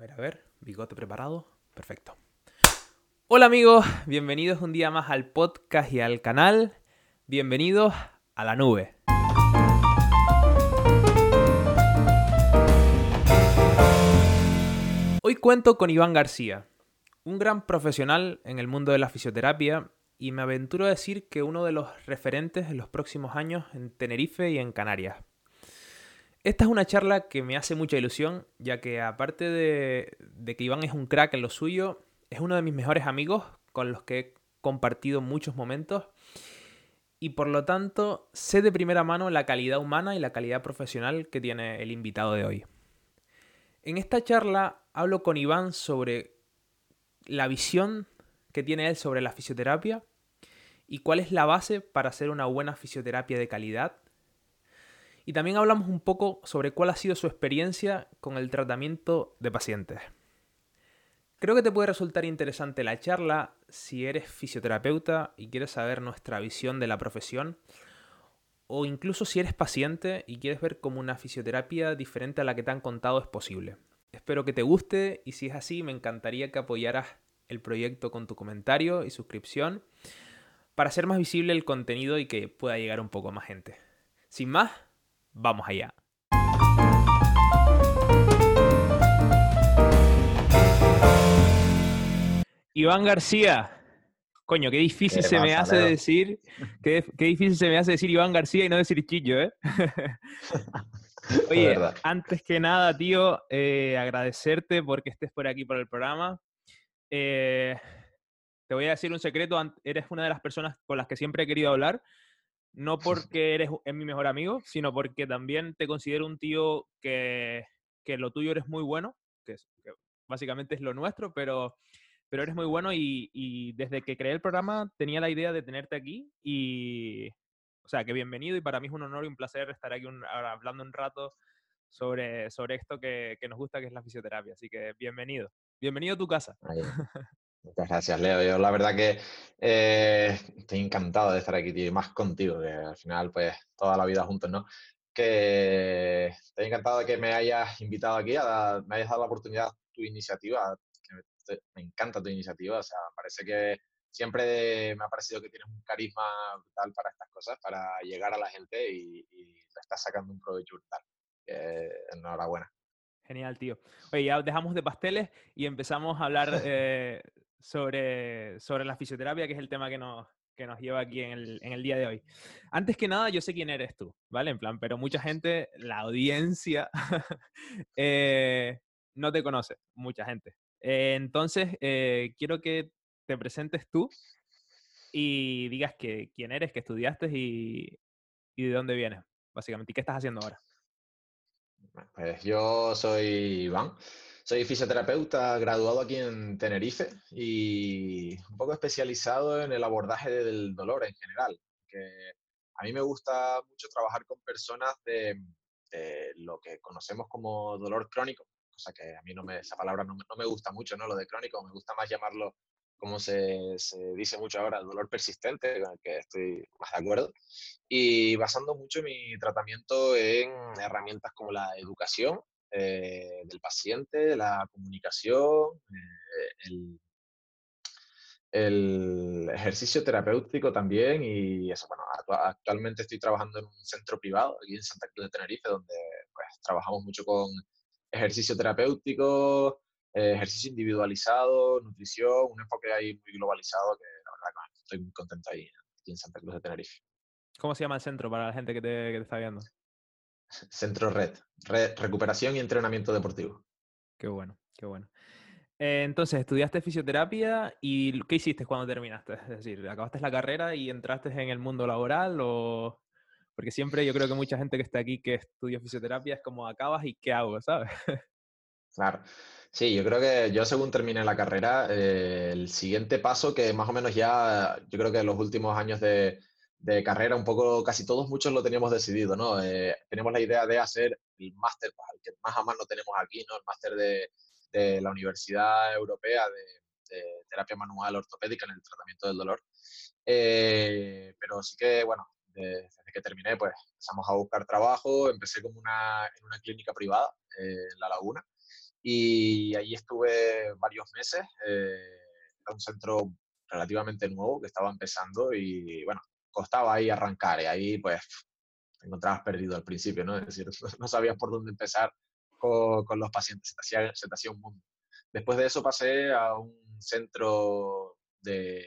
A ver, a ver, bigote preparado. Perfecto. Hola amigos, bienvenidos un día más al podcast y al canal. Bienvenidos a la nube. Hoy cuento con Iván García, un gran profesional en el mundo de la fisioterapia y me aventuro a decir que uno de los referentes en los próximos años en Tenerife y en Canarias. Esta es una charla que me hace mucha ilusión, ya que aparte de, que Iván es un crack en lo suyo, es uno de mis mejores amigos con los que he compartido muchos momentos y por lo tanto sé de primera mano la calidad humana y la calidad profesional que tiene el invitado de hoy. En esta charla hablo con Iván sobre la visión que tiene él sobre la fisioterapia y cuál es la base para hacer una buena fisioterapia de calidad y también hablamos un poco sobre cuál ha sido su experiencia con el tratamiento de pacientes. Creo que te puede resultar interesante la charla si eres fisioterapeuta y quieres saber nuestra visión de la profesión, o incluso si eres paciente y quieres ver cómo una fisioterapia diferente a la que te han contado es posible. Espero que te guste y si es así me encantaría que apoyaras el proyecto con tu comentario y suscripción para hacer más visible el contenido y que pueda llegar un poco más gente. Sin más, Vamos allá. Iván García. Coño, qué difícil se me hace decir, qué, difícil se me hace decir Iván García y no decir Chillo, ¿eh? Oye, antes que nada, tío, eh, agradecerte porque estés por aquí por el programa. Eh, te voy a decir un secreto, eres una de las personas con las que siempre he querido hablar no porque eres mi mejor amigo, sino porque también te considero un tío que, que lo tuyo eres muy bueno, que, básicamente es lo nuestro, pero, pero eres muy bueno y, y, desde que creé el programa tenía la idea de tenerte aquí y, o sea, que bienvenido y para mí es un honor y un placer estar aquí hablando un rato sobre, sobre esto que, que, nos gusta, que es la fisioterapia. Así que bienvenido. Bienvenido a tu casa. Muchas gracias, Leo. Yo la verdad que eh, estoy encantado de estar aquí, tío, y más contigo, que al final, pues, toda la vida juntos, ¿no? Que estoy encantado de que me hayas invitado aquí, a, me hayas dado la oportunidad, tu iniciativa, que me, encanta tu iniciativa, o sea, parece que siempre me ha parecido que tienes un carisma brutal para estas cosas, para llegar a la gente y, y estás sacando un provecho brutal. enhorabuena. Genial, tío. Oye, ya dejamos de pasteles y empezamos a hablar eh, sobre, sobre la fisioterapia, que es el tema que nos, que nos lleva aquí en el, en el, día de hoy. Antes que nada, yo sé quién eres tú, ¿vale? En plan, pero mucha gente, la audiencia, eh, no te conoce, mucha gente. Eh, entonces, eh, quiero que te presentes tú y digas que, quién eres, qué estudiaste y, y de dónde vienes, básicamente, y qué estás haciendo ahora. Pues yo soy Iván. Soy fisioterapeuta graduado aquí en Tenerife y un poco especializado en el abordaje del dolor en general. Que a mí me gusta mucho trabajar con personas de, lo que conocemos como dolor crónico, cosa que a mí no me, esa palabra no, me gusta mucho, ¿no? Lo de crónico, me gusta más llamarlo como se, se, dice mucho ahora, dolor persistente, con el que estoy más de acuerdo, y basando mucho mi tratamiento en herramientas como la educación eh, del paciente, la comunicación, eh, el, ejercicio terapéutico también y eso, bueno, actualmente estoy trabajando en un centro privado aquí en Santa Cruz de Tenerife donde pues trabajamos mucho con ejercicio terapéutico, eh, ejercicio individualizado, nutrición, un enfoque ahí muy globalizado que la verdad estoy muy contento ahí, en Santa Cruz de Tenerife. ¿Cómo se llama el centro para la gente que te, que te está viendo? Centro Red, Red, Recuperación y Entrenamiento Deportivo. Qué bueno, qué bueno. Eh, entonces, estudiaste fisioterapia y ¿qué hiciste cuando terminaste? Es decir, ¿acabaste la carrera y entraste en el mundo laboral o...? Porque siempre yo creo que mucha gente que está aquí que estudia fisioterapia es como acabas y qué hago, ¿sabes? Claro. Sí, yo creo que yo según terminé la carrera, eh, el siguiente paso que más o menos ya, yo creo que en los últimos años de, de carrera, un poco casi todos, muchos lo teníamos decidido, ¿no? Eh, tenemos la idea de hacer el máster, pues, el que más a más lo tenemos aquí, ¿no? El máster de, de, la Universidad Europea de, Terapia Manual Ortopédica en el tratamiento del dolor. Eh, pero sí que, bueno, desde que terminé, pues empezamos a buscar trabajo, empecé como una, en una clínica privada eh, en La Laguna Y allí estuve varios meses. Eh, era un centro relativamente nuevo que estaba empezando y bueno, costaba ahí arrancar y ahí pues te encontrabas perdido al principio, ¿no? Es decir, no sabías por dónde empezar con, con los pacientes, se te, hacía, se te hacía un mundo. Después de eso pasé a un centro de,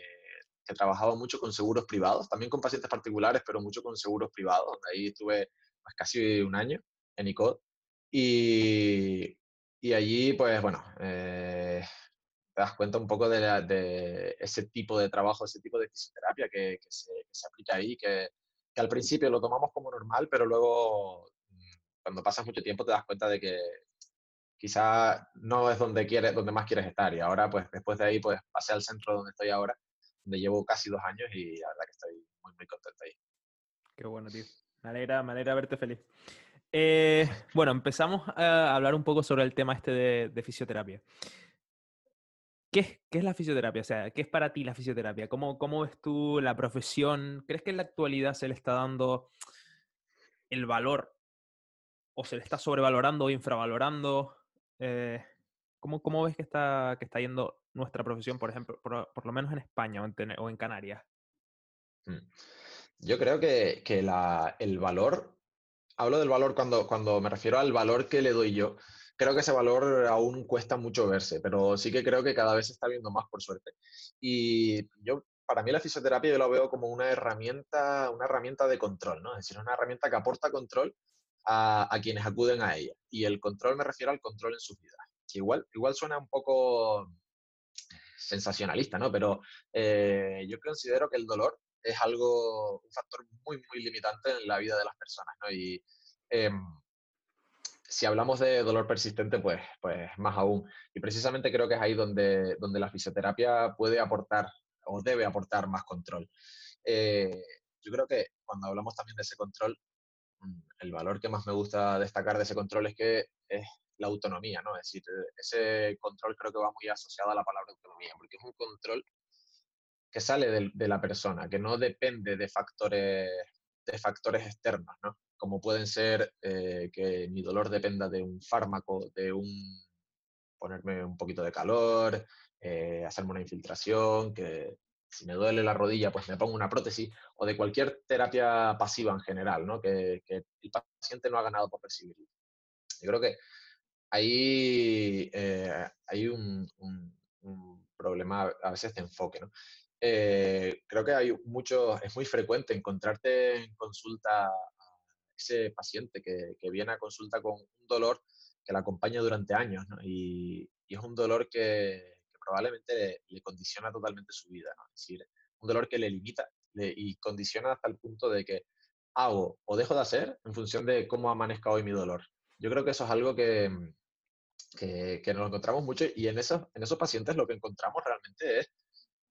que trabajaba mucho con seguros privados, también con pacientes particulares, pero mucho con seguros privados, donde ahí estuve pues, casi un año en ICOD. Y, y allí, pues bueno, eh, te das cuenta un poco de, de, ese tipo de trabajo, ese tipo de fisioterapia que, que, se, que se, aplica ahí, que, que, al principio lo tomamos como normal, pero luego mm, cuando pasas mucho tiempo te das cuenta de que quizá no es donde, quieres, donde más quieres estar. Y ahora, pues después de ahí, pues pasé al centro donde estoy ahora, donde llevo casi dos años y la verdad que estoy muy, muy contento ahí. Qué bueno, tío. Me alegra, me alegra verte feliz. Eh, bueno, empezamos a hablar un poco sobre el tema este de, de fisioterapia. ¿Qué es, ¿Qué es, la fisioterapia? O sea, ¿qué es para ti la fisioterapia? ¿Cómo, ¿Cómo ves tú la profesión? ¿Crees que en la actualidad se le está dando el valor o se le está sobrevalorando o infravalorando? Eh, ¿cómo, ¿cómo, ves que está, que está yendo nuestra profesión, por ejemplo, por, por lo menos en España o en, o en Canarias? Mm. Yo creo que, que la, el valor, hablo del valor cuando, cuando me refiero al valor que le doy yo, creo que ese valor aún cuesta mucho verse, pero sí que creo que cada vez se está viendo más, por suerte. Y yo, para mí la fisioterapia yo la veo como una herramienta, una herramienta de control, ¿no? Es decir, una herramienta que aporta control a, a quienes acuden a ella. Y el control me refiero al control en sus vidas. Que igual, igual suena un poco sensacionalista, ¿no? Pero eh, yo considero que el dolor es algo, un factor muy, muy limitante en la vida de las personas, ¿no? Y eh, si hablamos de dolor persistente, pues, pues más aún. Y precisamente creo que es ahí donde, donde la fisioterapia puede aportar o debe aportar más control. Eh, yo creo que cuando hablamos también de ese control, mm, el valor que más me gusta destacar de ese control es que es la autonomía, ¿no? Es decir, ese control creo que va muy asociado a la palabra autonomía, porque es un control que sale de, de la persona, que no depende de factores, de factores externos, ¿no? Como pueden ser eh, que mi dolor dependa de un fármaco, de un ponerme un poquito de calor, eh, hacerme una infiltración, que si me duele la rodilla, pues me pongo una prótesis, o de cualquier terapia pasiva en general, ¿no? que, el paciente no ha ganado por recibirlo. Yo creo que ahí eh, hay un, problema a veces de enfoque. ¿no? Creo que hay mucho, es muy frecuente encontrarte en consulta ese paciente que, que, viene a consulta con un dolor que la acompaña durante años ¿no? y, y, es un dolor que, que probablemente le, le, condiciona totalmente su vida, ¿no? es decir, un dolor que le limita le, y condiciona hasta el punto de que hago o dejo de hacer en función de cómo amanezca hoy mi dolor. Yo creo que eso es algo que, que, que nos encontramos mucho y en esos, en esos pacientes lo que encontramos realmente es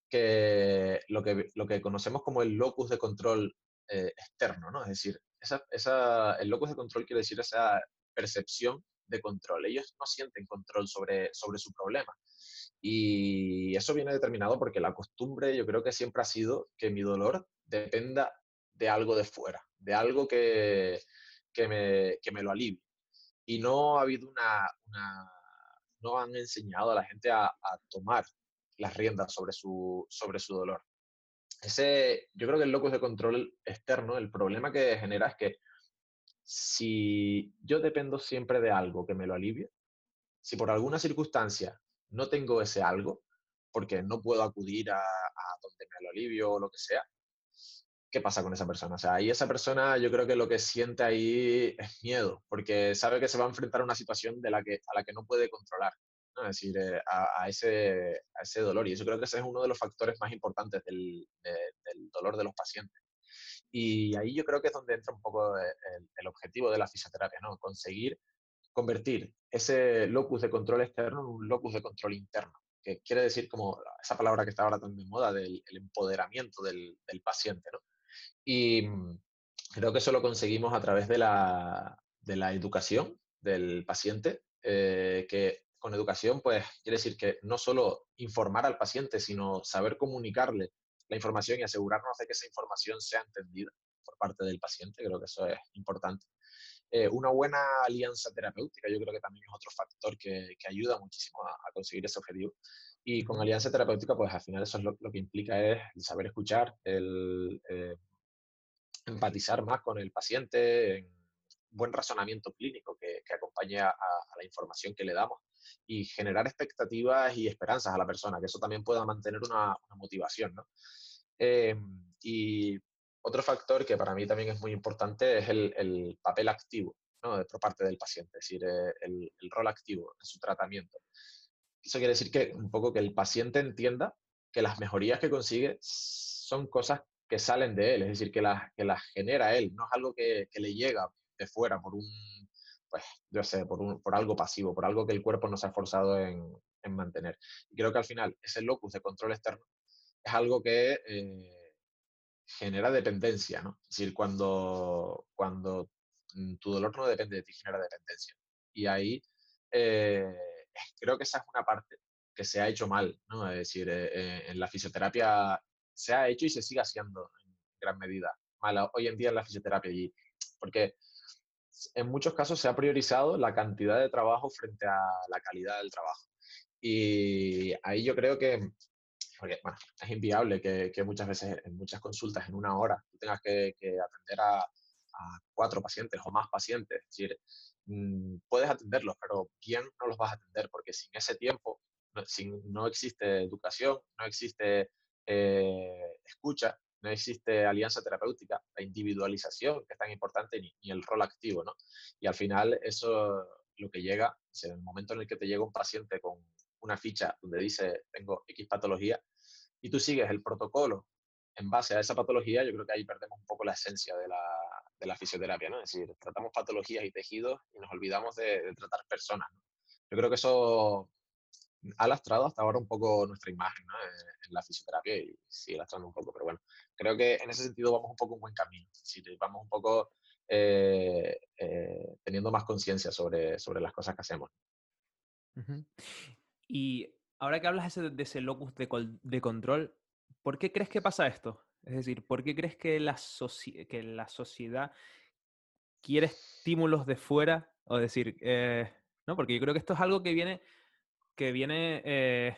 que lo que, lo que conocemos como el locus de control eh, externo, ¿no? Es decir, esa, esa, el locus de control quiere decir esa percepción de control. Ellos no sienten control sobre, sobre su problema. Y eso viene determinado porque la costumbre yo creo que siempre ha sido que mi dolor dependa de algo de fuera, de algo que, que, me, que me lo alivie. Y no ha habido una, una no han enseñado a la gente a, a tomar las riendas sobre su, sobre su dolor ese, yo creo que el locus de control externo, el problema que genera es que si yo dependo siempre de algo que me lo alivie, si por alguna circunstancia no tengo ese algo, porque no puedo acudir a, a donde me lo alivio o lo que sea, ¿qué pasa con esa persona? O sea, ahí esa persona yo creo que lo que siente ahí es miedo, porque sabe que se va a enfrentar a una situación de la que, a la que no puede controlar. Es decir, eh, a, a, ese, a, ese, dolor. Y eso creo que ese es uno de los factores más importantes del, de, del, dolor de los pacientes. Y ahí yo creo que es donde entra un poco el, el, objetivo de la fisioterapia, ¿no? Conseguir convertir ese locus de control externo en un locus de control interno, que quiere decir como esa palabra que está ahora tan de moda del empoderamiento del, del paciente, ¿no? Y mm, creo que eso lo conseguimos a través de la, de la educación del paciente, eh, que con educación, pues quiere decir que no solo informar al paciente, sino saber comunicarle la información y asegurarnos de que esa información sea entendida por parte del paciente, creo que eso es importante. Eh, una buena alianza terapéutica, yo creo que también es otro factor que, ayuda muchísimo a, conseguir ese objetivo. Y con alianza terapéutica, pues al final eso es lo, que implica es el saber escuchar, el eh, empatizar más con el paciente, buen razonamiento clínico que, que acompañe a, la información que le damos y generar expectativas y esperanzas a la persona, que eso también pueda mantener una, motivación. ¿no? Em, y otro factor que para mí también es muy importante es el, papel activo ¿no? por parte del paciente, es decir, eh, el, rol activo en su tratamiento. Eso quiere decir que un poco que el paciente entienda que las mejorías que consigue son cosas que salen de él, es decir, que las, que las genera él, no es algo que, que le llega de fuera por un, pues, yo sé, por, un, por algo pasivo, por algo que el cuerpo no se ha forzado en, en mantener. Y creo que al final ese locus de control externo es algo que eh, genera dependencia, ¿no? Es decir, cuando, cuando tu dolor no depende de ti, genera dependencia. Y ahí eh, creo que esa es una parte que se ha hecho mal, ¿no? Es decir, eh, en la fisioterapia se ha hecho y se sigue haciendo en gran medida mal hoy en día en la fisioterapia. Y, porque en muchos casos se ha priorizado la cantidad de trabajo frente a la calidad del trabajo. Y ahí yo creo que, porque bueno, es inviable que, muchas veces en muchas consultas en una hora tú tengas que, atender a, cuatro pacientes o más pacientes. Es decir, mm, puedes atenderlos, pero bien no los vas a atender porque sin ese tiempo no, no existe educación, no existe eh, escucha, no existe alianza terapéutica, la individualización, que es tan importante, ni, el rol activo, ¿no? Y al final eso lo que llega, es en el momento en el que te llega un paciente con una ficha donde dice tengo X patología y tú sigues el protocolo en base a esa patología, yo creo que ahí perdemos un poco la esencia de la, de la fisioterapia, ¿no? Es decir, tratamos patologías y tejidos y nos olvidamos de, tratar personas, Yo creo que eso ha lastrado hasta ahora un poco nuestra imagen en, la fisioterapia y sigue lastrando un poco, pero bueno, creo que en ese sentido vamos un poco un buen camino, vamos un poco eh, eh, teniendo más conciencia sobre, sobre las cosas que hacemos. Y ahora que hablas de ese locus de, control, ¿por qué crees que pasa esto? Es decir, ¿por qué crees que la, que la sociedad quiere estímulos de fuera? O decir, eh, ¿no? Porque yo creo que esto es algo que viene que viene eh,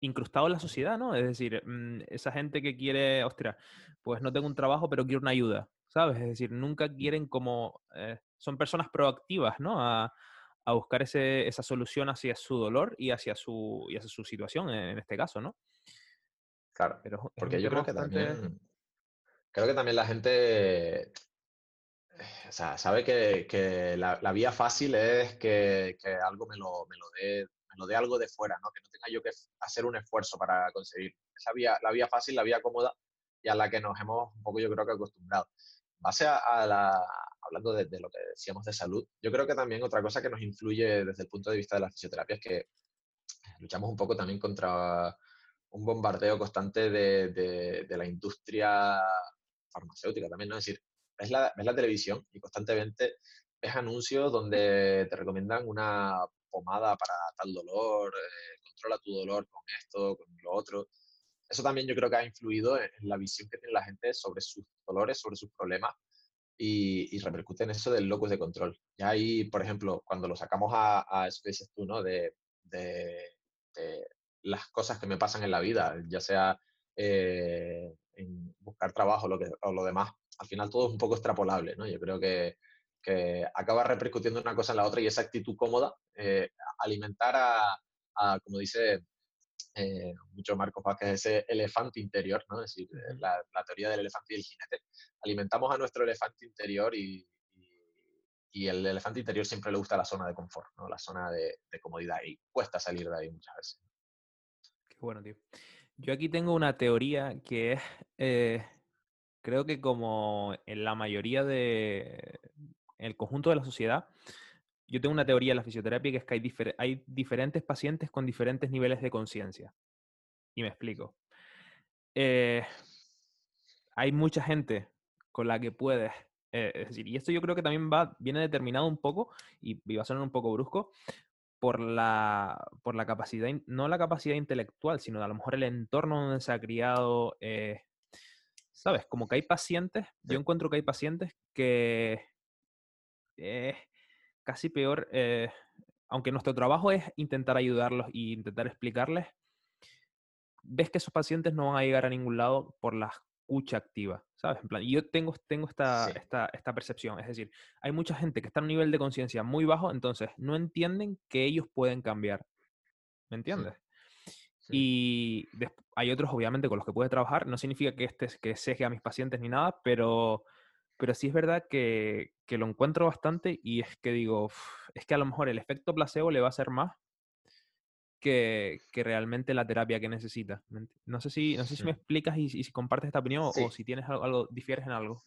incrustado en la sociedad, ¿no? Es decir, mm, esa gente que quiere, ostras, pues no tengo un trabajo, pero quiero una ayuda, ¿sabes? Es decir, nunca quieren como, eh, son personas proactivas, ¿no? A, buscar ese, esa solución hacia su dolor y hacia su, y hacia su situación, en este caso, ¿no? Claro, pero porque yo creo que también, creo que también la gente o sea, sabe que, la, vía fácil es que, algo me lo, me lo dé lo de algo de fuera, ¿no? que no tenga yo que hacer un esfuerzo para conseguir. Esa vía, la vía fácil, la vía cómoda y a la que nos hemos un poco yo creo que acostumbrado. Base a, la, hablando de, lo que decíamos de salud, yo creo que también otra cosa que nos influye desde el punto de vista de la fisioterapia es que luchamos un poco también contra un bombardeo constante de, de, la industria farmacéutica también, ¿no? Es decir, ves la, ves la televisión y constantemente ves anuncios donde te recomiendan una pomada para tal dolor, eh, controla tu dolor con esto, con lo otro. Eso también yo creo que ha influido en, la visión que tiene la gente sobre sus dolores, sobre sus problemas y, repercute en eso del locus de control. Y ahí, por ejemplo, cuando lo sacamos a, a eso que dices tú, ¿no? De, de, las cosas que me pasan en la vida, ya sea eh, en buscar trabajo lo que, o lo demás, al final todo es un poco extrapolable, ¿no? Yo creo que que acaba repercutiendo una cosa en la otra y esa actitud cómoda, eh, alimentar a, como dice eh, mucho Marco Vázquez, ese elefante interior, ¿no? es decir, eh, la, teoría del elefante y el jinete. Alimentamos a nuestro elefante interior y, y, el elefante interior siempre le gusta la zona de confort, ¿no? la zona de, comodidad y cuesta salir de ahí muchas veces. Qué bueno, tío. Yo aquí tengo una teoría que es, eh, creo que como en la mayoría de, en el conjunto de la sociedad, yo tengo una teoría de la fisioterapia que es que hay, hay diferentes pacientes con diferentes niveles de conciencia. Y me explico. Eh, hay mucha gente con la que puedes, eh, es decir, y esto yo creo que también va, viene determinado un poco, y, va a sonar un poco brusco, por la, por la capacidad, no la capacidad intelectual, sino a lo mejor el entorno donde se ha criado. Eh, ¿Sabes? Como que hay pacientes, yo encuentro que hay pacientes que casi peor, eh, aunque nuestro trabajo es intentar ayudarlos e intentar explicarles, ves que esos pacientes no van a llegar a ningún lado por la escucha activa, ¿sabes? En plan, y yo tengo, tengo esta, esta, esta, percepción, es decir, hay mucha gente que está en un nivel de conciencia muy bajo, entonces no entienden que ellos pueden cambiar, ¿me entiendes? Y hay otros, obviamente, con los que puedes trabajar. No significa que, este, que seque a mis pacientes ni nada, pero, pero sí es verdad que, que lo encuentro bastante y es que digo, es que a lo mejor el efecto placebo le va a hacer más que, que realmente la terapia que necesita. No sé si, no sé si me explicas y, si compartes esta opinión o si tienes algo, algo, difieres en algo.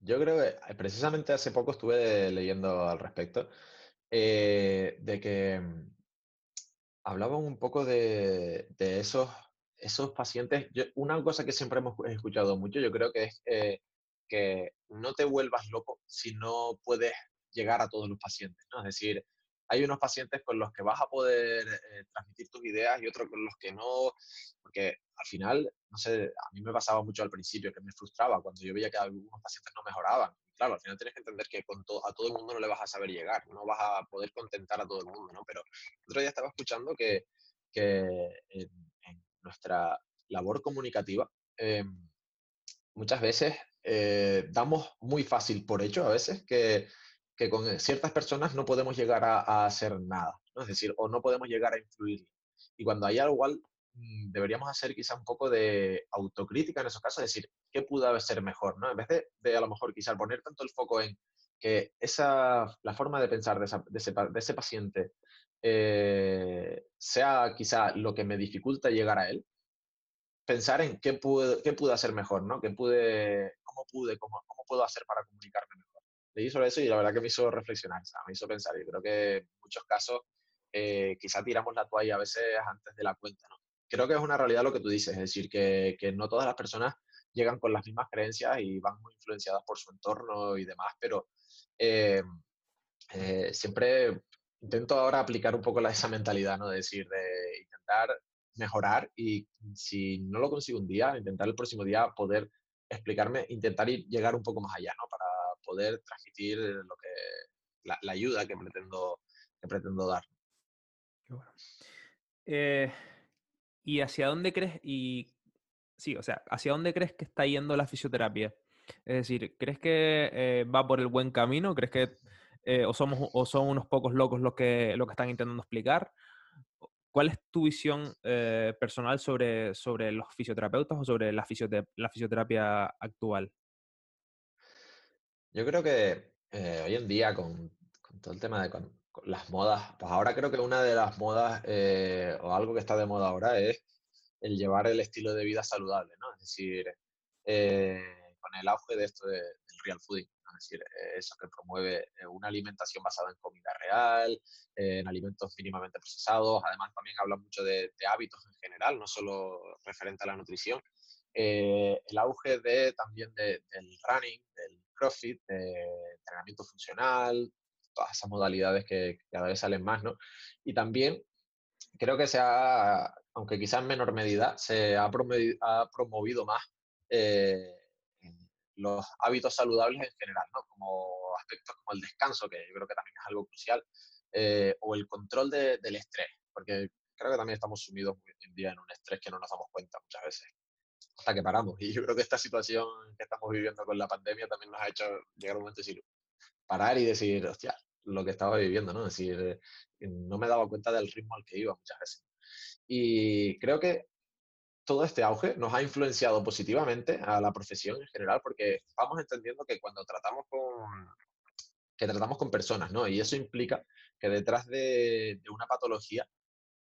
Yo creo que eh, precisamente hace poco estuve leyendo al respecto eh, de que mm, hablaban un poco de, esos, esos pacientes. una cosa que siempre hemos escuchado mucho, yo creo que es eh, que no te vuelvas loco si no puedes llegar a todos los pacientes. ¿no? Es decir, hay unos pacientes con los que vas a poder eh, transmitir tus ideas y otros con los que no, porque al final, no sé, a mí me pasaba mucho al principio que me frustraba cuando yo veía que algunos pacientes no mejoraban. claro, al final tienes que entender que con a todo el mundo no le vas a saber llegar, no vas a poder contentar a todo el mundo, ¿no? Pero otro día estaba escuchando que, que en, nuestra labor comunicativa, em, muchas veces eh, damos muy fácil por hecho a veces que que con ciertas personas no podemos llegar a, hacer nada, ¿no? es decir, o no podemos llegar a influir. Y cuando hay algo igual, mm, deberíamos hacer quizá un poco de autocrítica en esos casos, es decir, ¿qué pudo ser mejor? ¿no? En vez de, a lo mejor quizá poner tanto el foco en que esa, la forma de pensar de, ese, paciente eh, sea quizá lo que me dificulta llegar a él, pensar en qué pude, qué pude hacer mejor, ¿no? ¿Qué pude, cómo pude, cómo, cómo puedo hacer para comunicarme mejor leí sobre eso y la verdad que me hizo reflexionar, me hizo pensar. Yo creo que en muchos casos eh, quizá tiramos la toalla a veces antes de la cuenta, ¿no? Creo que es una realidad lo que tú dices, es decir, que, que no todas las personas llegan con las mismas creencias y van muy influenciadas por su entorno y demás, pero eh, eh, siempre intento ahora aplicar un poco la, esa mentalidad, ¿no? De decir, de intentar mejorar y si no lo consigo un día, intentar el próximo día poder explicarme, intentar ir, llegar un poco más allá, ¿no? Para poder transmitir lo que, la, ayuda que pretendo, que pretendo dar. Eh, ¿Y hacia dónde crees? Y sí, o sea, ¿hacia dónde crees que está yendo la fisioterapia? Es decir, ¿crees que eh, va por el buen camino? ¿Crees que eh, o, somos, o son unos pocos locos los que, lo que están intentando explicar? ¿Cuál es tu visión personal sobre, sobre los fisioterapeutas o sobre la, fisioterapia actual? Yo creo que eh, hoy en día con, todo el tema de las modas, pues ahora creo que una de las modas eh, o algo que está de moda ahora es el llevar el estilo de vida saludable, ¿no? Es decir, eh, con el auge de esto del real fooding, es decir, eso que promueve una alimentación basada en comida real, en alimentos mínimamente procesados, además también habla mucho de, hábitos en general, no solo referente a la nutrición, el auge de, también del running, del CrossFit, de entrenamiento funcional, todas esas modalidades que cada vez salen más, ¿no? Y también creo que se ha, aunque quizás en menor medida, se ha promovido, más eh, los hábitos saludables en general, ¿no? Como aspectos como el descanso, que yo creo que también es algo crucial, eh, o el control del estrés, porque creo que también estamos sumidos hoy en día en un estrés que no nos damos cuenta muchas veces hasta que paramos. Y yo creo que esta situación que estamos viviendo con la pandemia también nos ha hecho llegar un momento de decir, parar y decir, hostia, lo que estaba viviendo, ¿no? Es decir, eh, no me daba cuenta del ritmo al que iba muchas veces. Y creo que todo este auge nos ha influenciado positivamente a la profesión en general porque vamos entendiendo que cuando tratamos con que tratamos con personas, ¿no? Y eso implica que detrás de, una patología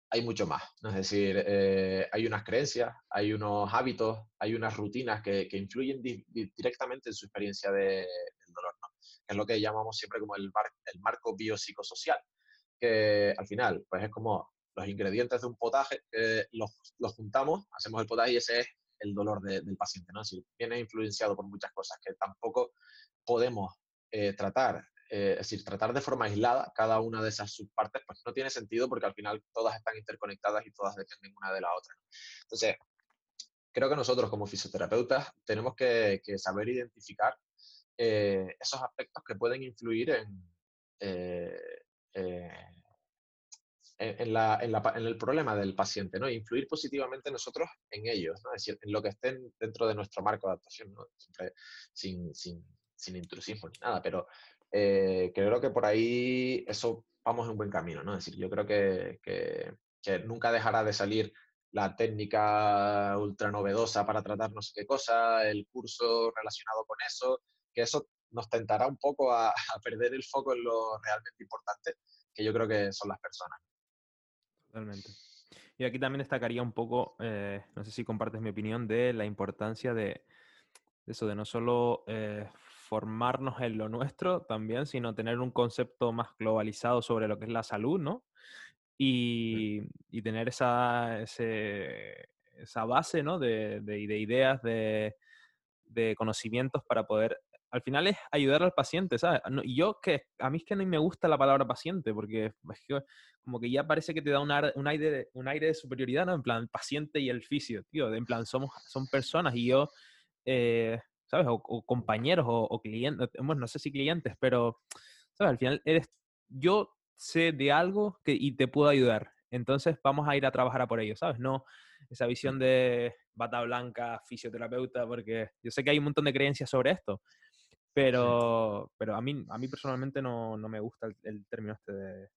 hay mucho más. Es decir, eh, hay unas creencias, hay unos hábitos, hay unas rutinas que, influyen directamente en su experiencia de, del dolor, ¿no? es lo que llamamos siempre como el, el marco biopsicosocial, que al final pues es como los ingredientes de un potaje, los, los, juntamos, hacemos el potaje y ese es el dolor del paciente. ¿no? Decir, viene influenciado por muchas cosas que tampoco podemos eh, tratar eh, es decir, tratar de forma aislada cada una de esas subpartes, pues no tiene sentido porque al final todas están interconectadas y todas dependen una de la otra. Entonces, creo que nosotros como fisioterapeutas tenemos que, saber identificar esos aspectos que pueden influir en, en, el problema del paciente, ¿no? influir positivamente nosotros en ellos, ¿no? es decir, en lo que estén dentro de nuestro marco de adaptación, ¿no? Siempre sin, sin, sin, intrusismo ni nada, pero eh, creo que por ahí eso vamos en buen camino, ¿no? Es decir, yo creo que, que, nunca dejará de salir la técnica ultra novedosa para tratar no sé qué cosa, el curso relacionado con eso, que eso nos tentará un poco a perder el foco en lo realmente importante, que yo creo que son las personas. Totalmente. Y aquí también destacaría un poco, eh, no sé si compartes mi opinión, de la importancia de, eso, de no solo eh, formarnos en lo nuestro también, sino tener un concepto más globalizado sobre lo que es la salud, ¿no? Y, tener esa, esa base, ¿no? De, de, ideas, de, de conocimientos para poder al final es ayudar al paciente, ¿sabes? y yo que a mí es que no me gusta la palabra paciente porque es que como que ya parece que te da un, aire, de, un aire de superioridad, ¿no? En plan, paciente y el fisio, tío, en plan, somos, son personas y yo, eh, ¿sabes? O, compañeros o, clientes, bueno, no sé si clientes, pero, ¿sabes? Al final eres, yo sé de algo que, y te puedo ayudar, entonces vamos a ir a trabajar a por ello, ¿sabes? No esa visión de bata blanca, fisioterapeuta, porque yo sé que hay un montón de creencias sobre esto, pero, pero a, mí, a mí personalmente no, no me gusta el, término este de...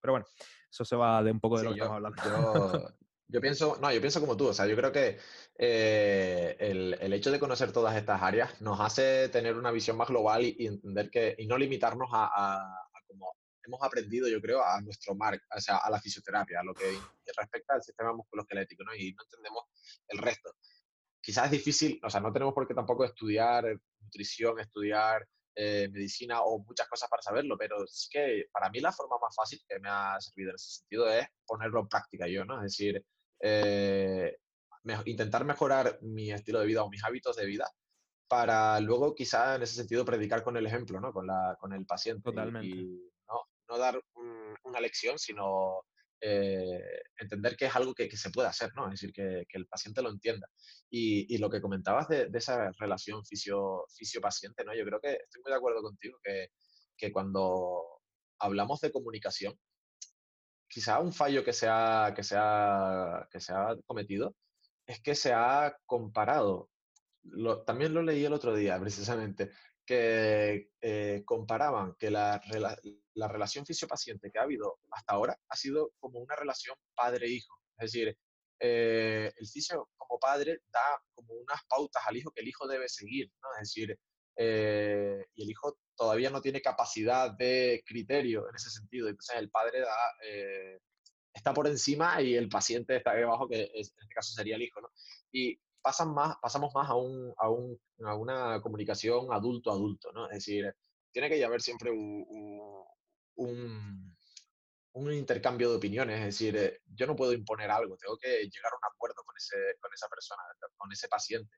Pero bueno, eso se va de un poco de lo que estamos hablando. Yo, pienso, no, yo pienso como tú, o sea, yo creo que eh, el, el, hecho de conocer todas estas áreas nos hace tener una visión más global y, entender que, y no limitarnos a, a, como hemos aprendido, yo creo, a nuestro mar, o sea, a la fisioterapia, a lo que, respecta al sistema musculoesquelético, ¿no? Y no entendemos el resto. Quizás es difícil, o sea, no tenemos por qué tampoco estudiar nutrición, estudiar eh, medicina o muchas cosas para saberlo, pero sí que para mí la forma más fácil que me ha servido en ese sentido es ponerlo en práctica yo, ¿no? Es decir, eh, intentar mejorar mi estilo de vida o mis hábitos de vida para luego quizá en ese sentido predicar con el ejemplo, ¿no? Con, la, con el paciente. Totalmente. Y, no, no, dar una lección, sino eh, entender que es algo que, se puede hacer, ¿no? Es decir, que, el paciente lo entienda. Y, lo que comentabas de, esa relación fisio-paciente, ¿no? Yo creo que estoy muy de acuerdo contigo que, cuando hablamos de comunicación, quizá un fallo que se, ha, que, se que se ha cometido es que se ha comparado, también lo leí el otro día precisamente, que eh, comparaban que la, la relación fisio-paciente que ha habido hasta ahora ha sido como una relación padre-hijo. Es decir, eh, el fisio como padre da como unas pautas al hijo que el hijo debe seguir, ¿no? Es decir, eh, y el hijo todavía no tiene capacidad de criterio en ese sentido. Entonces el padre da, está por encima y el paciente está debajo, que en este caso sería el hijo, ¿no? Y pasan más, pasamos más a, un, a, un, a una comunicación adulto-adulto, ¿no? Es decir, tiene que haber siempre un, un, un, intercambio de opiniones, es decir, eh, yo no puedo imponer algo, tengo que llegar a un acuerdo con, ese, con esa persona, con ese paciente.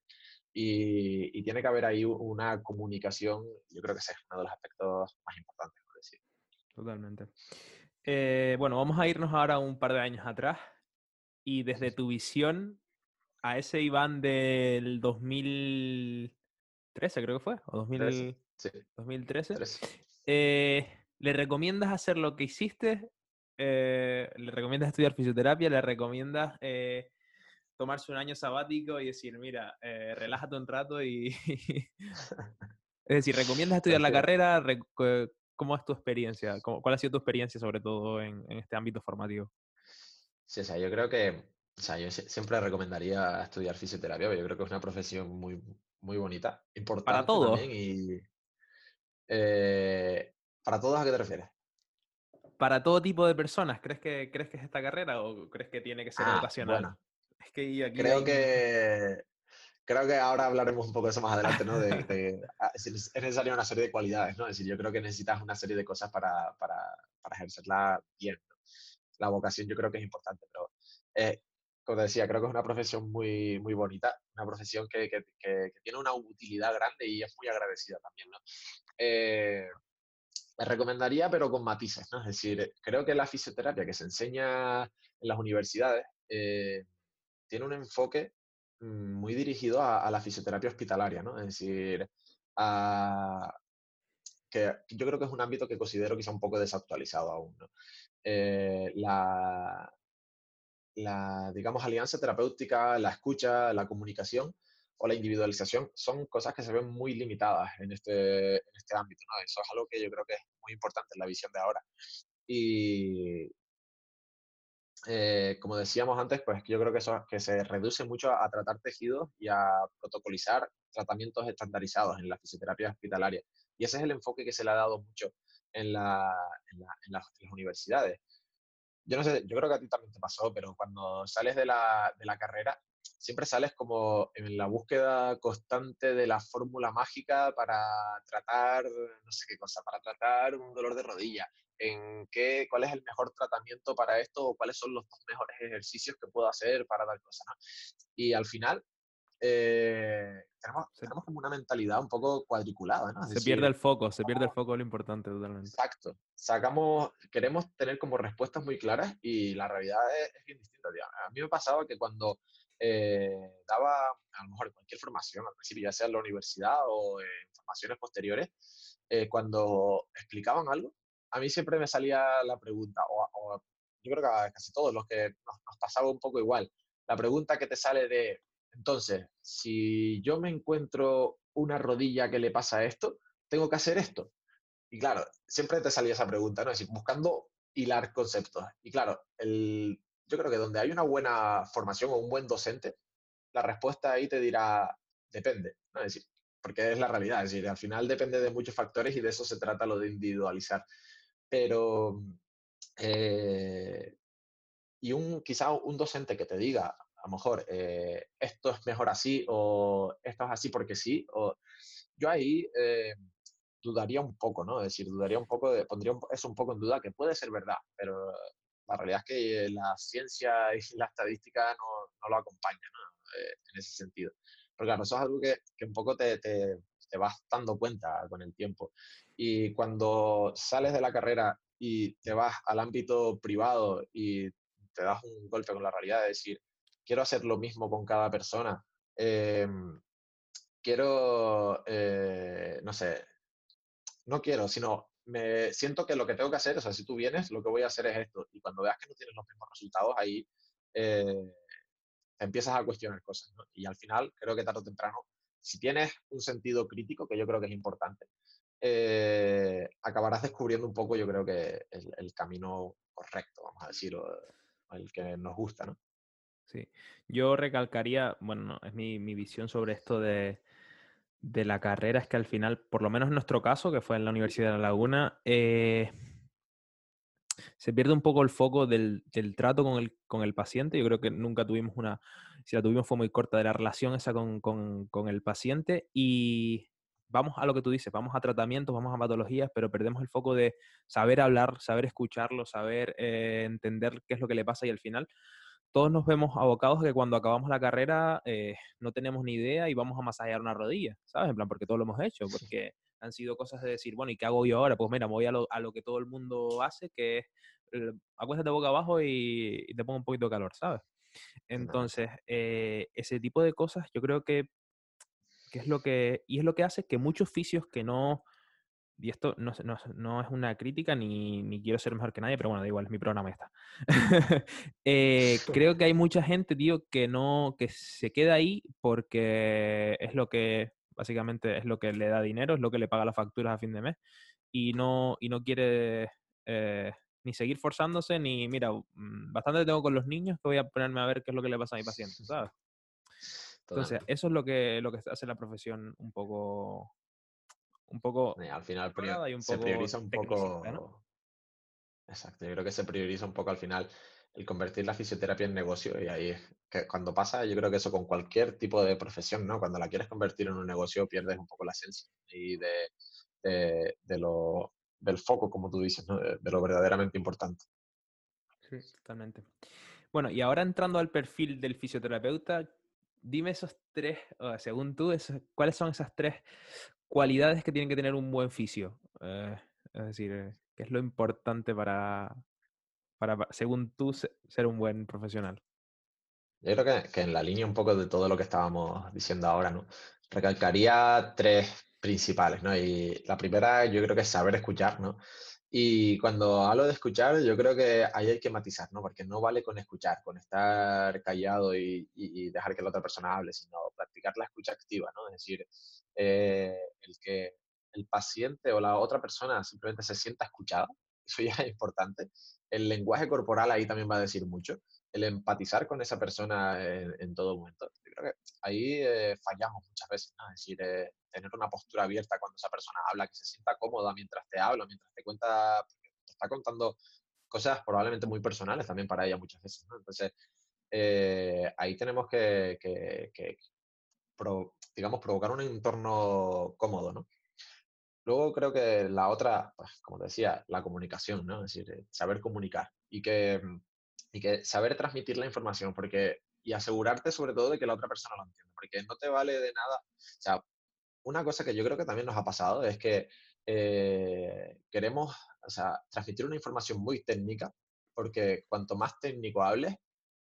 Y, y, tiene que haber ahí una comunicación, yo creo que ese es uno de los aspectos más importantes, por decir. Totalmente. Eh, bueno, vamos a irnos ahora un par de años atrás y desde tu visión, a ese Iván del 2013, creo que fue, o 2013. Eh, ¿Le recomiendas hacer lo que hiciste? Eh, ¿Le recomiendas estudiar fisioterapia? ¿Le recomiendas eh, tomarse un año sabático y decir, mira, relájate un rato y... es decir, ¿recomiendas estudiar la carrera? ¿Cómo es tu experiencia? ¿Cuál ha sido tu experiencia sobre todo en, en este ámbito formativo? Sí, o sea, yo creo que o sea, yo siempre recomendaría estudiar fisioterapia, porque yo creo que es una profesión muy, muy bonita, importante para todos. y eh, ¿Para todos a qué te refieres? Para todo tipo de personas. ¿Crees que, crees que es esta carrera o crees que tiene que ser ah, educacional? Es que aquí creo que creo que ahora hablaremos un poco de eso más adelante, ¿no? De, ah, es necesaria una serie de cualidades, ¿no? Es decir, yo creo que necesitas una serie de cosas para, para, para ejercerla bien. La vocación yo creo que es importante, pero eh, como decía, creo que es una profesión muy, muy bonita, una profesión que, que, que, tiene una utilidad grande y es muy agradecida también, ¿no? Eh, me recomendaría, pero con matices, ¿no? Es decir, creo que la fisioterapia que se enseña en las universidades eh, tiene un enfoque mm, muy dirigido a, la fisioterapia hospitalaria, ¿no? Es decir, que yo creo que es un ámbito que considero quizá un poco desactualizado aún. Eh, la, la, digamos, alianza terapéutica, la escucha, la comunicación o la individualización son cosas que se ven muy limitadas en este, en este ámbito. ¿no? Eso es algo que yo creo que es muy importante en la visión de ahora. Y, eh, como decíamos antes, pues yo creo que eso que se reduce mucho a, tratar tejidos y a protocolizar tratamientos estandarizados en la fisioterapia hospitalaria. Y ese es el enfoque que se le ha dado mucho en, la, en, las, universidades. Yo no sé, yo creo que a ti también te pasó, pero cuando sales de la, de la carrera, siempre sales como en la búsqueda constante de la fórmula mágica para tratar, no sé qué cosa, para tratar un dolor de rodilla, en qué, cuál es el mejor tratamiento para esto o cuáles son los dos mejores ejercicios que puedo hacer para tal cosa. ¿no? Y al final eh, tenemos, tenemos, como una mentalidad un poco cuadriculada. ¿no? se pierde el foco, se pierde el foco lo importante totalmente. Exacto. Sacamos, queremos tener como respuestas muy claras y la realidad es, bien distinta. A mí me pasaba que cuando eh, daba a lo mejor cualquier formación, al principio ya sea en la universidad o en formaciones posteriores, eh, cuando explicaban algo, a mí siempre me salía la pregunta, o, yo creo que a casi todos los que nos, pasaba un poco igual, la pregunta que te sale de, entonces, si yo me encuentro una rodilla que le pasa esto, tengo que hacer esto. Y claro, siempre te salía esa pregunta, ¿no? Es decir, buscando hilar conceptos. Y claro, yo creo que donde hay una buena formación o un buen docente, la respuesta ahí te dirá, depende, ¿no? Es decir, porque es la realidad, es decir, al final depende de muchos factores y de eso se trata lo de individualizar pero eh, y un quizá un docente que te diga, a lo mejor, eh, esto es mejor así o esto es así porque sí, o yo ahí eh, dudaría un poco, ¿no? Es decir, dudaría un poco, de, pondría eso un poco en duda, que puede ser verdad, pero la realidad es que la ciencia y la estadística no, no lo acompañan en ese sentido. Pero claro, eso es algo que, que un poco te, te, te vas dando cuenta con el tiempo. Y cuando sales de la carrera y te vas al ámbito privado y te das un golpe con la realidad de decir, quiero hacer lo mismo con cada persona, em, quiero, eh, no sé, no quiero, sino me siento que lo que tengo que hacer, o sea, si tú vienes, lo que voy a hacer es esto. Y cuando veas que no tienes los mismos resultados, ahí eh, empiezas a cuestionar cosas. Y al final, creo que tarde o temprano si tienes un sentido crítico, que yo creo que es importante, eh, acabarás descubriendo un poco, yo creo que el, el camino correcto, vamos a decir, el que nos gusta, ¿no? Sí, yo recalcaría, bueno, es mi, mi visión sobre esto de, de, la carrera, es que al final, por lo menos en nuestro caso, que fue en la Universidad de La Laguna, eh, se pierde un poco el foco del, del, trato con el, con el paciente. Yo creo que nunca tuvimos una, si la tuvimos fue muy corta, de la relación esa con, con, con el paciente. Y vamos a lo que tú dices, vamos a tratamientos, vamos a patologías, pero perdemos el foco de saber hablar, saber escucharlo, saber eh, entender qué es lo que le pasa y al final todos nos vemos abocados a que cuando acabamos la carrera eh, no tenemos ni idea y vamos a masajear una rodilla, ¿sabes? En plan, porque todo lo hemos hecho, porque han sido cosas de decir, bueno, ¿y qué hago yo ahora? Pues mira, me voy a lo, a lo que todo el mundo hace, que es eh, acuéstate boca abajo y, te pongo un poquito de calor, ¿sabes? Entonces, eh, ese tipo de cosas yo creo que, que, es lo que, y es lo que hace que muchos oficios que no, y esto no, no, no es una crítica ni, ni, quiero ser mejor que nadie, pero bueno, da igual, es mi programa está. eh, creo que hay mucha gente, tío, que no, que se queda ahí porque es lo que, básicamente es lo que le da dinero, es lo que le paga las facturas a fin de mes y no, y no quiere eh, ni seguir forzándose, ni, mira, mm, bastante tengo con los niños que voy a ponerme a ver qué es lo que le pasa a mi paciente, ¿sabes? Entonces, eso es lo que, lo que hace la profesión un poco... Un poco... al final se prioriza un poco... Exacto, yo creo que se prioriza un poco al final el convertir la fisioterapia en negocio y ahí es que cuando pasa, yo creo que eso con cualquier tipo de profesión, ¿no? Cuando la quieres convertir en un negocio pierdes un poco la esencia y de, de, de lo del foco, como tú dices, de, lo verdaderamente importante. Sí, totalmente. Bueno, y ahora entrando al perfil del fisioterapeuta, dime esos tres, según tú, ¿cuáles son esas tres cualidades que tienen que tener un buen fisio? Eh, es decir, eh, ¿qué es lo importante para, para, según tú, ser un buen profesional? Yo creo que, que, en la línea un poco de todo lo que estábamos diciendo ahora, ¿no? Recalcaría tres principales, ¿no? Y la primera yo creo que es saber escuchar, ¿no? Y cuando hablo de escuchar, yo creo que ahí hay que matizar, ¿no? Porque no vale con escuchar, con estar callado y, dejar que la otra persona hable, sino practicar la escucha activa, ¿no? Es decir, eh, el que el paciente o la otra persona simplemente se sienta escuchada, eso ya es importante. El lenguaje corporal ahí también va a decir mucho. El empatizar con esa persona en, todo momento. Yo creo que ahí eh, fallamos muchas veces. Es decir, eh, tener una postura abierta cuando esa persona habla, que se sienta cómoda mientras te habla, mientras te cuenta, te está contando cosas probablemente muy personales también para ella muchas veces, ¿no? Entonces, eh, ahí tenemos que, digamos, provocar un entorno cómodo, ¿no? Luego creo que la otra, pues, como decía, la comunicación, ¿no? Es decir, saber comunicar y que, y que saber transmitir la información, porque y asegurarte sobre todo de que la otra persona lo entienda, porque no te vale de nada, o sea, una cosa que yo creo que también nos ha pasado es que eh, queremos transmitir una información muy técnica, porque cuanto más técnico hables,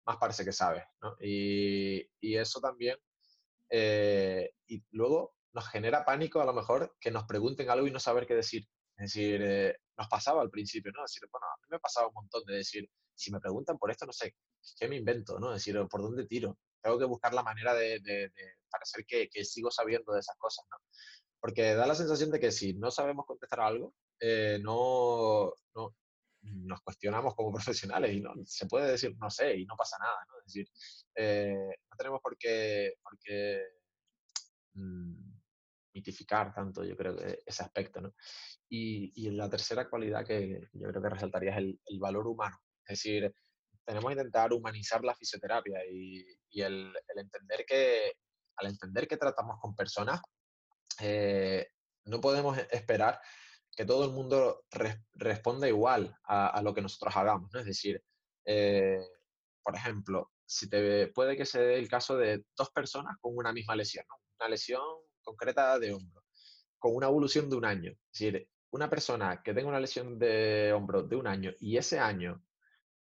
más parece que sabes. Y, eso también, eh, y luego nos genera pánico a lo mejor que nos pregunten algo y no saber qué decir. Es decir, eh, nos pasaba al principio, ¿no? Es decir, bueno, a mí me pasaba un montón de decir, si me preguntan por esto, no sé, ¿qué me invento? ¿no? Es decir, ¿por dónde tiro? Tengo que buscar la manera de, parecer que, sigo sabiendo de esas cosas, ¿no? Porque da la sensación de que si no sabemos contestar algo, eh, no, no, nos cuestionamos como profesionales y no se puede decir no sé y no pasa nada, ¿no? Es decir, eh, no tenemos por qué, por qué mm, mitificar tanto, yo creo, que ese aspecto, ¿no? Y, y la tercera cualidad que yo creo que resaltaría es el, el valor humano. Es decir, tenemos que intentar humanizar la fisioterapia y, y el, el, entender que al entender que tratamos con personas, eh, no podemos esperar que todo el mundo responda igual a, lo que nosotros hagamos. ¿no? Es decir, eh, por ejemplo, si te puede que se dé el caso de dos personas con una misma lesión, ¿no? una lesión concreta de hombro, con una evolución de un año. Es decir, una persona que tenga una lesión de hombro de un año y ese año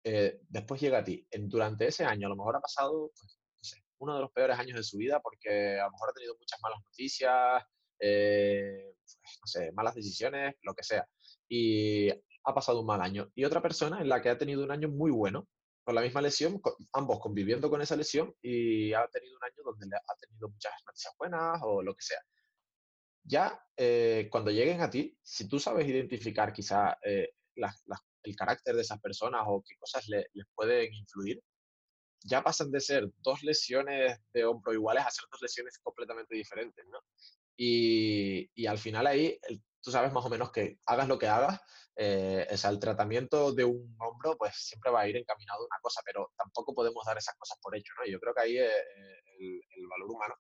eh, después llega a ti, en, durante ese año a lo mejor ha pasado pues, uno de los peores años de su vida porque a lo mejor ha tenido muchas malas noticias, eh, no sé, malas decisiones, lo que sea. Y ha pasado un mal año. Y otra persona en la que ha tenido un año muy bueno, con la misma lesión, ambos conviviendo con esa lesión y ha tenido un año donde ha tenido muchas noticias buenas o lo que sea. Ya eh, cuando lleguen a ti, si tú sabes identificar quizá eh, el carácter de esas personas o qué cosas les pueden influir, ya pasan de ser dos lesiones de hombro iguales a ser dos lesiones completamente diferentes, ¿no? Y, y al final ahí, tú sabes más o menos que hagas lo que hagas, eh, el tratamiento de un hombro pues siempre va a ir encaminado a una cosa, pero tampoco podemos dar esas cosas por hecho, ¿no? Yo creo que ahí eh, el, valor humano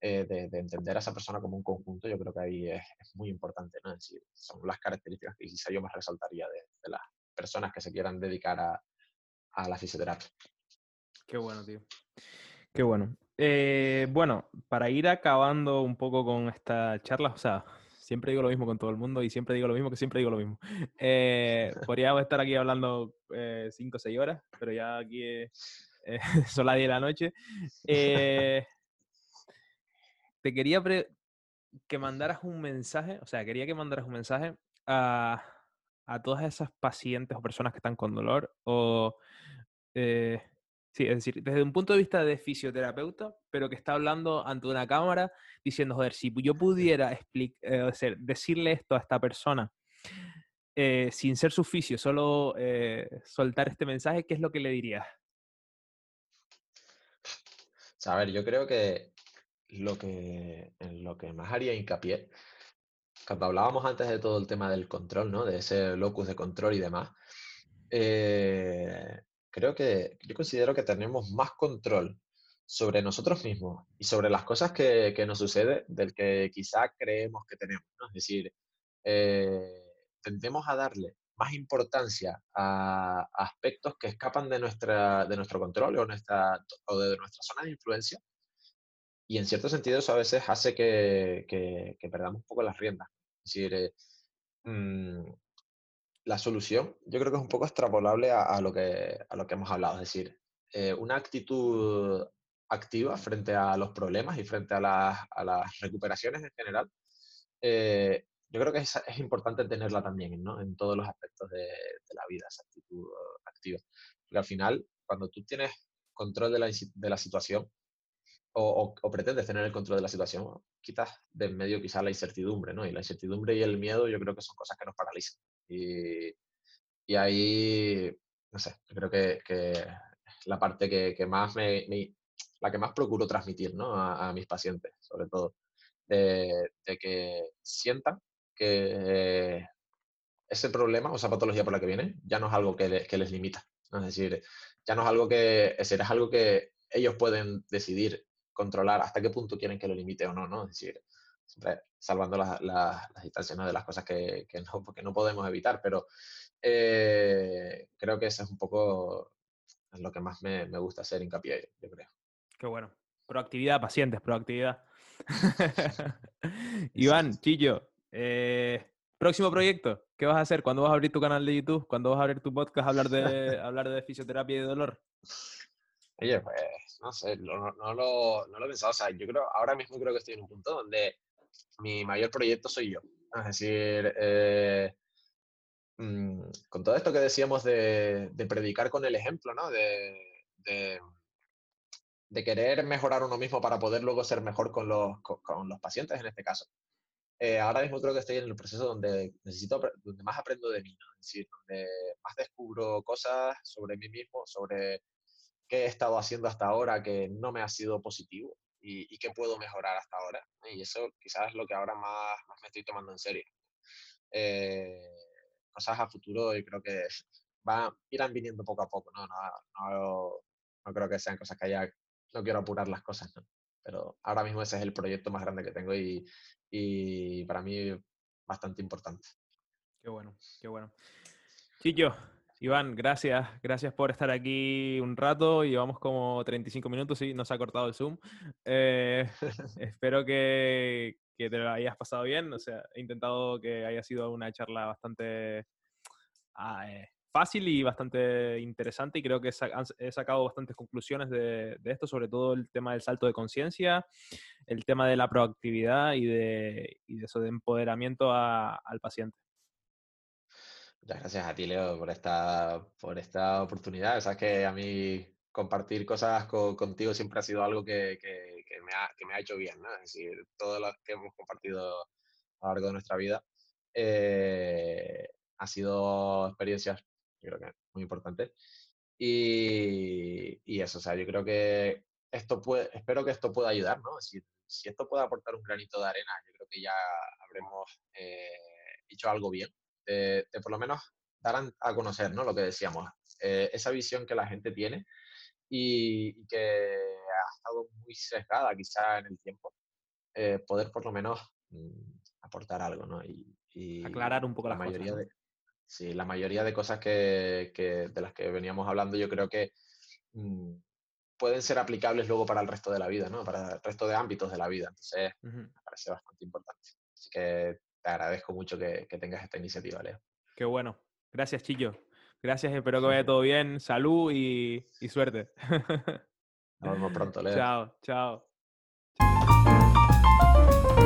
eh, de, entender a esa persona como un conjunto, yo creo que ahí es, muy importante, ¿no? Son las características que quizá yo más resaltaría de, las personas que se quieran dedicar a, la fisioterapia. Qué bueno, tío. Qué bueno. Bueno, para ir acabando un poco con esta charla, o sea, siempre digo lo mismo con todo el mundo y siempre digo lo mismo que siempre digo lo mismo. Eh, podríamos estar aquí hablando 5 o 6 horas, pero ya aquí eh, son las 10 de la noche. te quería que mandaras un mensaje, o sea, quería que mandaras un mensaje a, a todas esas pacientes o personas que están con dolor o Sí, es decir, desde un punto de vista de fisioterapeuta, pero que está hablando ante una cámara diciendo, joder, si yo pudiera eh, decirle esto a esta persona eh, sin ser su fisio, solo eh, soltar este mensaje, ¿qué es lo que le dirías? A ver, yo creo que lo que, en lo que más haría hincapié, cuando hablábamos antes de todo el tema del control, ¿no? De ese locus de control y demás, eh, creo que yo considero que tenemos más control sobre nosotros mismos y sobre las cosas que, nos sucede del que quizá creemos que tenemos. Es decir, eh, tendemos a darle más importancia a, aspectos que escapan de, nuestra, de nuestro control o, nuestra, o de nuestra zona de influencia. Y en cierto sentido eso a veces hace que, perdamos un poco las riendas. Es decir, eh, mm, la solución yo creo que es un poco extrapolable a, lo, que, a lo que hemos hablado, es decir, eh, una actitud activa frente a los problemas y frente a las, recuperaciones en general eh, yo creo que es, es, importante tenerla también, ¿no? En todos los aspectos de, de, la vida, esa actitud activa. Porque al final, cuando tú tienes control de la, de la situación, o, o, pretendes tener el control de la situación, quitas de en medio quizás la incertidumbre, ¿no? Y la incertidumbre y el miedo yo creo que son cosas que nos paralizan. Y, ahí, no sé, creo que, que la parte que, más me, la que más procuro transmitir, ¿no? A, mis pacientes, sobre todo, de, que sientan que ese problema o esa patología por la que viene ya no es algo que, que les limita. Es decir, ya no es algo que, es, decir, es algo que ellos pueden decidir controlar hasta qué punto quieren que lo limite o no, ¿no? Es decir, siempre salvando las, las, de las cosas que, que, no, porque no podemos evitar, pero eh, creo que eso es un poco lo que más me, me, gusta hacer hincapié, yo creo. Qué bueno. Proactividad, pacientes, proactividad. Iván, Chillo, eh, próximo proyecto, ¿qué vas a hacer? ¿Cuándo vas a abrir tu canal de YouTube? ¿Cuándo vas a abrir tu podcast a hablar de, hablar de fisioterapia y de dolor? Oye, pues no sé, no, no, lo, no lo he pensado. O sea, yo creo, ahora mismo creo que estoy en un punto donde mi mayor proyecto soy yo. Es decir, eh, mmm, con todo esto que decíamos de, predicar con el ejemplo, ¿no? De, querer mejorar uno mismo para poder luego ser mejor con los, pacientes en este caso. Eh, ahora mismo creo que estoy en el proceso donde necesito, donde más aprendo de mí, es decir, donde más descubro cosas sobre mí mismo, sobre qué he estado haciendo hasta ahora que no me ha sido positivo y, y qué puedo mejorar hasta ahora. Y eso quizás es lo que ahora más, más me estoy tomando en serio. Eh, cosas a futuro y creo que va, irán viniendo poco a poco, ¿no? No, no, no creo que sean cosas que haya, no quiero apurar las cosas, ¿no? Pero ahora mismo ese es el proyecto más grande que tengo y, y para mí bastante importante. Qué bueno, qué bueno. Chicho, Iván, gracias, gracias por estar aquí un rato. Llevamos como 35 minutos y nos ha cortado el Zoom. Eh, espero que, que, te lo hayas pasado bien. O sea, he intentado que haya sido una charla bastante ah, eh, fácil y bastante interesante y creo que he sacado bastantes conclusiones de, de esto, sobre todo el tema del salto de conciencia, el tema de la proactividad y de, y de eso de empoderamiento a, al paciente. Muchas gracias a ti, Leo, por esta, por esta oportunidad. Sabes que a mí compartir cosas con, contigo siempre ha sido algo que, que, que, me ha, que, me ha, hecho bien, ¿no? Es decir, todo lo que hemos compartido a lo largo de nuestra vida eh, ha sido experiencias, yo creo que muy importantes. Y, y, eso, o sea, yo creo que esto puede, espero que esto pueda ayudar, ¿no? Decir, si esto puede aportar un granito de arena, yo creo que ya habremos eh, hecho algo bien de, de, por lo menos dar a conocer ¿no? lo que decíamos, eh, esa visión que la gente tiene y, y, que ha estado muy sesgada quizá en el tiempo, eh, poder por lo menos mmm, aportar algo, ¿no? Y, y, aclarar un poco la las mayoría cosas. De, sí, la mayoría de cosas que, que, de las que veníamos hablando yo creo que mmm, pueden ser aplicables luego para el resto de la vida, ¿no? Para el resto de ámbitos de la vida. Entonces, uh -huh. me parece bastante importante. Así que te agradezco mucho que, que, tengas esta iniciativa, Leo. Qué bueno. Gracias, Chillo. Gracias, espero que vaya todo bien. Salud y, y suerte. Nos vemos pronto, Leo. Chao, chao. chao.